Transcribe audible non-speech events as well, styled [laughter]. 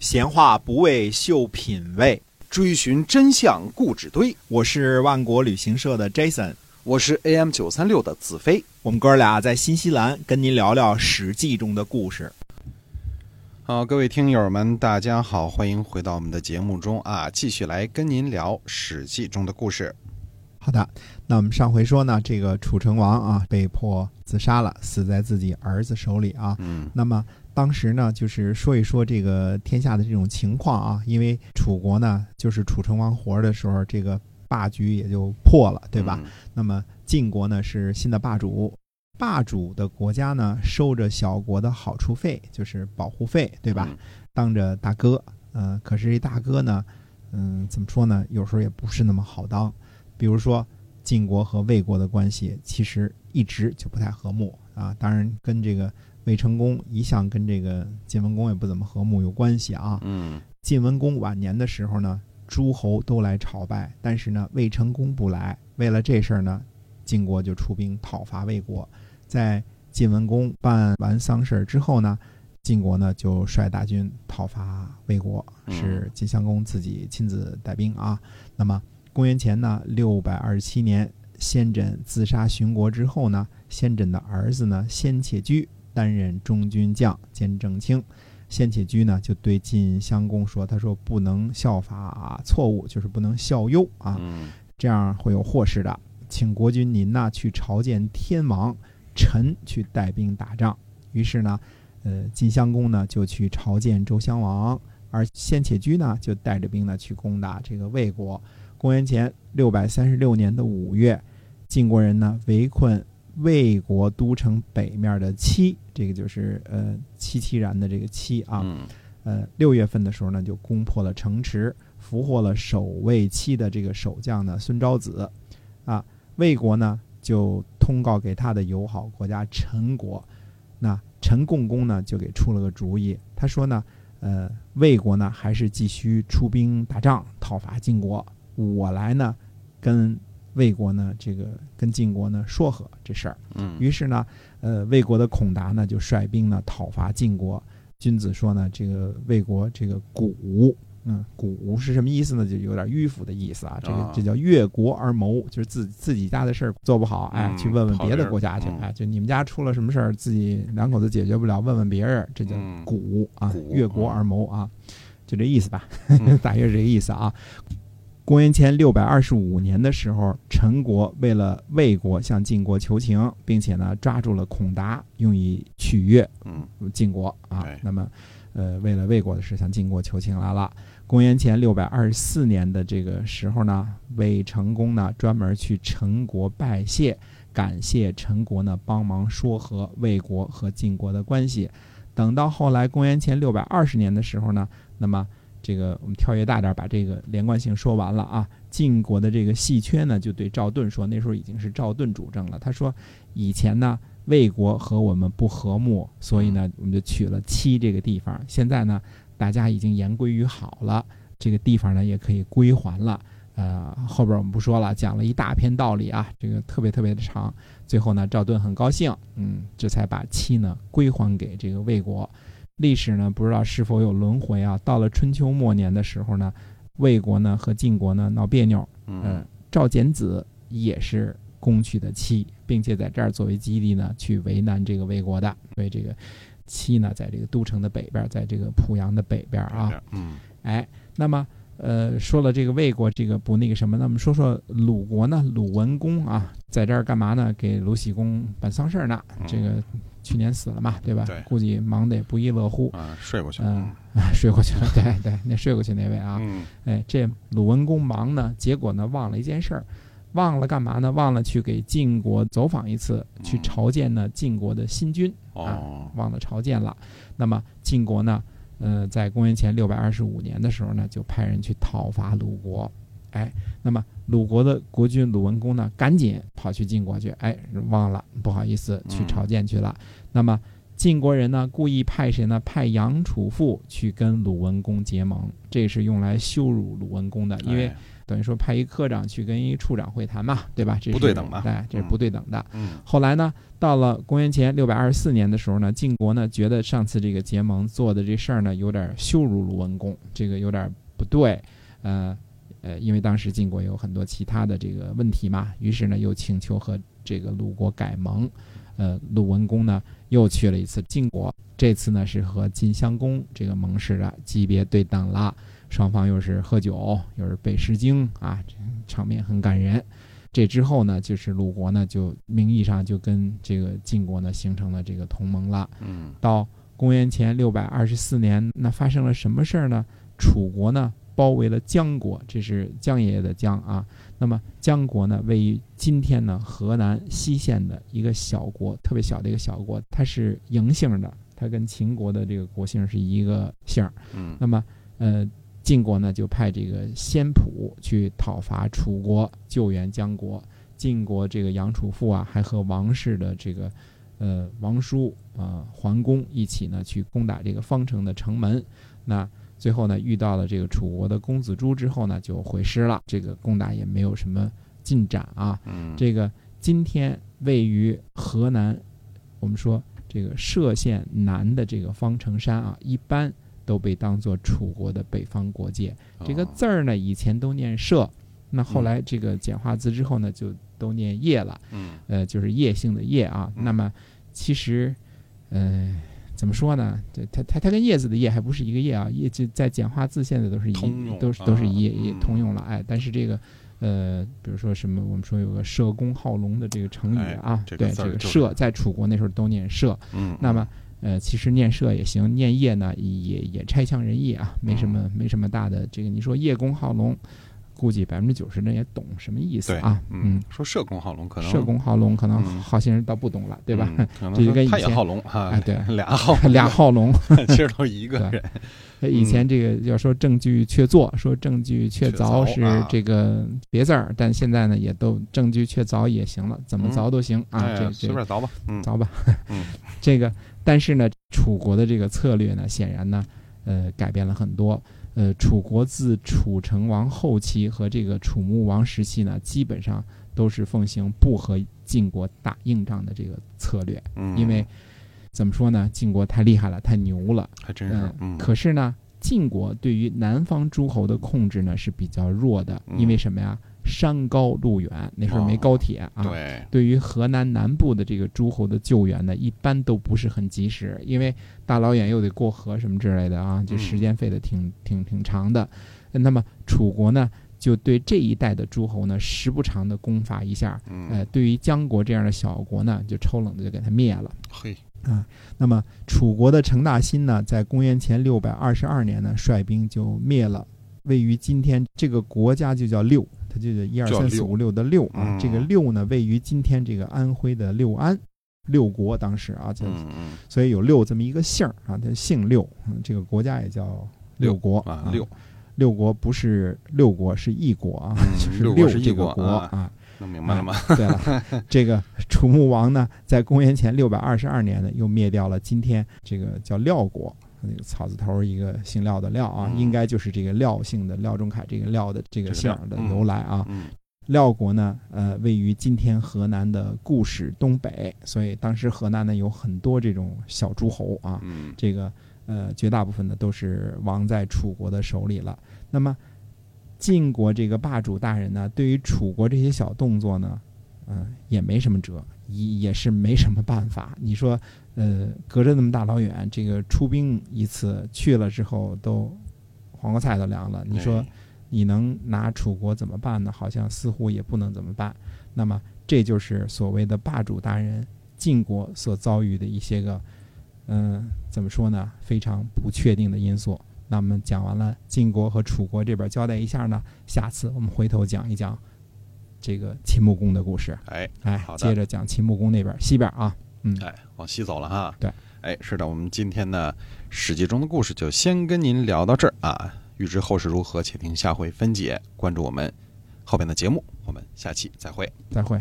闲话不为秀品味，追寻真相故纸堆。我是万国旅行社的 Jason，我是 AM 九三六的子飞。我们哥俩在新西兰跟您聊聊《史记》中的故事。好，各位听友们，大家好，欢迎回到我们的节目中啊，继续来跟您聊《史记》中的故事。好的，那我们上回说呢，这个楚成王啊被迫自杀了，死在自己儿子手里啊。嗯，那么当时呢，就是说一说这个天下的这种情况啊，因为楚国呢，就是楚成王活着的时候，这个霸局也就破了，对吧？嗯那么晋国呢是新的霸主，霸主的国家呢收着小国的好处费，就是保护费，对吧？嗯当着大哥，嗯、可是这大哥呢，嗯，怎么说呢？有时候也不是那么好当。比如说晋国和魏国的关系，其实一直就不太和睦啊。当然，跟这个魏成功一向跟这个晋文公也不怎么和睦有关系啊。嗯晋文公晚年的时候呢，诸侯都来朝拜，但是呢，魏成功不来。为了这事儿呢，晋国就出兵讨伐魏国。在晋文公办完丧事儿之后呢，晋国呢就率大军讨伐魏国，嗯是晋襄公自己亲自带兵啊。那么公元前呢六百二十七年，先轸自杀殉国之后呢，先轸的儿子呢先且居担任中军将兼正卿。先且居呢就对晋襄公说：“他说不能效法啊错误，就是不能效尤啊，嗯这样会有祸事的。请国君您呐去朝见天王，臣去带兵打仗。”于是呢，呃，晋襄公呢就去朝见周襄王，而先且居呢就带着兵呢去攻打这个魏国。公元前六百三十六年的五月，晋国人呢围困魏国都城北面的七，这个就是呃戚戚然的这个戚啊。嗯。呃，六月份的时候呢，就攻破了城池，俘获了守卫期的这个守将呢孙昭子，啊，魏国呢就通告给他的友好国家陈国，那陈共公呢就给出了个主意，他说呢，呃，魏国呢还是继续出兵打仗讨伐晋国，我来呢跟魏国呢这个跟晋国呢说和这事儿。嗯于是呢，呃，魏国的孔达呢就率兵呢讨伐晋国。君子说呢，这个魏国这个古，嗯，古是什么意思呢？就有点迂腐的意思啊。这个啊这叫越国而谋，就是自自己家的事儿做不好，哎，嗯去问问别的国家去，嗯哎，就你们家出了什么事儿，自己两口子解决不了，问问别人，这叫嗯古啊，越国而谋啊，就这意思吧，嗯 [laughs] 大约是这个意思啊。公元前六百二十五年的时候，陈国为了魏国向晋国求情，并且呢抓住了孔达，用以取悦嗯晋国啊。那么，呃，为了魏国的事向晋国求情来了。公元前六百二十四年的这个时候呢，魏成功呢专门去陈国拜谢，感谢陈国呢帮忙说和魏国和晋国的关系。等到后来公元前六百二十年的时候呢，那么这个我们跳跃大点儿，把这个连贯性说完了啊。晋国的这个细缺呢，就对赵盾说，那时候已经是赵盾主政了。他说，以前呢魏国和我们不和睦，所以呢我们就取了七这个地方。现在呢大家已经言归于好了，这个地方呢也可以归还了。呃，后边我们不说了，讲了一大篇道理啊，这个特别特别的长。最后呢，赵盾很高兴，嗯，这才把七呢归还给这个魏国。历史呢不知道是否有轮回啊？到了春秋末年的时候呢，魏国呢和晋国呢闹别扭，呃嗯，赵简子也是攻取的妻，并且在这儿作为基地呢去为难这个魏国的。所以这个妻呢，在这个都城的北边，在这个濮阳的北边啊。嗯哎，那么呃，说了这个魏国，这个不那个什么，那么说说鲁国呢？鲁文公啊，在这儿干嘛呢？给鲁僖公办丧事儿呢。嗯这个去年死了嘛，对吧？对估计忙得也不亦乐乎。啊，睡过去嗯了。，嗯 [laughs] 睡过去了，[laughs] 对对，那睡过去那位啊，嗯哎，这鲁文公忙呢，结果呢忘了一件事儿，忘了干嘛呢？忘了去给晋国走访一次，去嗯朝见呢晋国的新君，哦，忘了朝见了。那么晋国呢，呃，在公元前六百二十五年的时候呢，就派人去讨伐鲁国。哎，那么鲁国的国君鲁文公呢，赶紧跑去晋国去，哎，忘了，不好意思，去朝见去了。那么晋国人呢，故意派谁呢？派杨楚富去跟鲁文公结盟，这是用来羞辱鲁文公的，因为哎等于说派一科长去跟一处长会谈嘛，对吧？这是不对等嘛哎，这是嗯不对等的。嗯后来呢，到了公元前六百二十四年的时候呢，晋国呢觉得上次这个结盟做的这事儿呢有点羞辱鲁文公，这个有点不对，呃呃，因为当时晋国有很多其他的这个问题嘛，于是呢又请求和这个鲁国改盟，呃，鲁文公呢又去了一次晋国，这次呢是和晋襄公这个盟誓的级别对等了，双方又是喝酒，又是背诗经啊，这场面很感人。这之后呢，就是鲁国呢，就名义上就跟这个晋国呢形成了这个同盟了。嗯到公元前六百二十四年，那发生了什么事儿呢？楚国呢包围了姜国，这是姜爷爷的姜啊。那么姜国呢，位于今天呢河南西县的一个小国，特别小的一个小国，它是嬴姓的，它跟秦国的这个国姓是一个姓儿。嗯那么，呃，晋国呢就派这个先普去讨伐楚国，救援姜国。晋国这个杨楚父啊，还和王氏的这个呃王叔啊、桓公一起呢去攻打这个方城的城门。那最后呢遇到了这个楚国的公子朱之后呢，就回师了。这个攻打也没有什么进展啊。嗯这个今天位于河南，我们说这个歙县南的这个方城山啊，一般都被当做楚国的北方国界。这个哦字儿呢，以前都念歙，那后来这个简化字之后呢，就都念叶了。嗯呃，就是叶姓的叶啊。嗯那么其实，呃，怎么说呢？这它它它跟叶子的叶还不是一个叶啊，叶就在简化字现在都是一通用都是都是啊一也嗯通用了，哎，但是这个。呃，比如说什么，我们说有个社公好龙的这个成语哎啊，这个对，这个社在楚国那时候都念社，嗯，那么呃，其实念社也行，念叶呢也也差强人意啊，没什么、嗯没什么大的这个。你说叶公好龙，估计百分之九十的人也懂什么意思啊，嗯，说社工好龙可能社工好龙，可能嗯。好些人倒不懂了，对吧？这就跟以前好龙哈，哎对俩好 [laughs] 俩好龙，[laughs] [laughs] 其实都是一个人，以前这个要说证据确凿，说证据确确凿是这个别字儿，但现在呢也都证据确凿也行了，怎么嗯。凿都行啊，哎这这随便凿吧，嗯。凿吧。嗯。这个，但是呢，楚国的这个策略呢，显然呢，呃，改变了很多。呃，楚国自楚成王后期和这个楚穆王时期呢，基本上都是奉行不和晋国打硬仗的这个策略，嗯，因为怎么说呢，晋国太厉害了，太牛了。还真是，嗯，可是呢，晋国对于南方诸侯的控制呢是比较弱的，嗯因为什么呀？山高路远，那时候没哦高铁啊。对，对于河南南部的这个诸侯的救援呢，一般都不是很及时，因为大老远又得过河什么之类的啊，就嗯时间费的挺挺挺长的。那么楚国呢，就对这一带的诸侯呢，时不常的攻伐一下。呃，嗯，对于姜国这样的小国呢，就抽冷的就给他灭了。嘿，啊那么楚国的成大新呢，在公元前六百二十二年呢，率兵就灭了位于今天这个国家就叫六，它就叫一二三四五六的六啊。嗯这个六呢，位于今天这个安徽的六安。六国当时啊，就所以有六这么一个姓儿啊，它姓六，嗯这个国家也叫六国啊六，六国不是六国，是一国啊，嗯 [laughs] 就是六国是一这个国国啊啊。能明白了吗？对了，[laughs] 这个楚穆王呢，在公元前六百二十二年呢，又灭掉了今天这个叫廖国，那个草字头一个姓廖的廖啊，嗯应该就是这个廖姓的廖仲恺这个廖的这个姓的由来啊。嗯廖国呢，呃，位于今天河南的固始东北，所以当时河南呢有很多这种小诸侯啊，嗯这个呃绝大部分呢都是亡在楚国的手里了。那么晋国这个霸主大人呢，对于楚国这些小动作呢，嗯、也没什么辙，也也是没什么办法。你说，呃，隔着那么大老远，这个出兵一次去了之后，都黄瓜菜都凉了。你说哎你能拿楚国怎么办呢？好像似乎也不能怎么办。那么这就是所谓的霸主大人晋国所遭遇的一些个，嗯、怎么说呢？非常不确定的因素。那么讲完了晋国和楚国这边交代一下呢，下次我们回头讲一讲这个秦穆公的故事。哎哎好，的接着讲秦穆公那边西边啊，嗯，哎，往西走了哈。对，哎，是的，我们今天呢《史记》中的故事就先跟您聊到这儿啊。欲知后事如何，且听下回分解。关注我们后边的节目，我们下期再会。再会。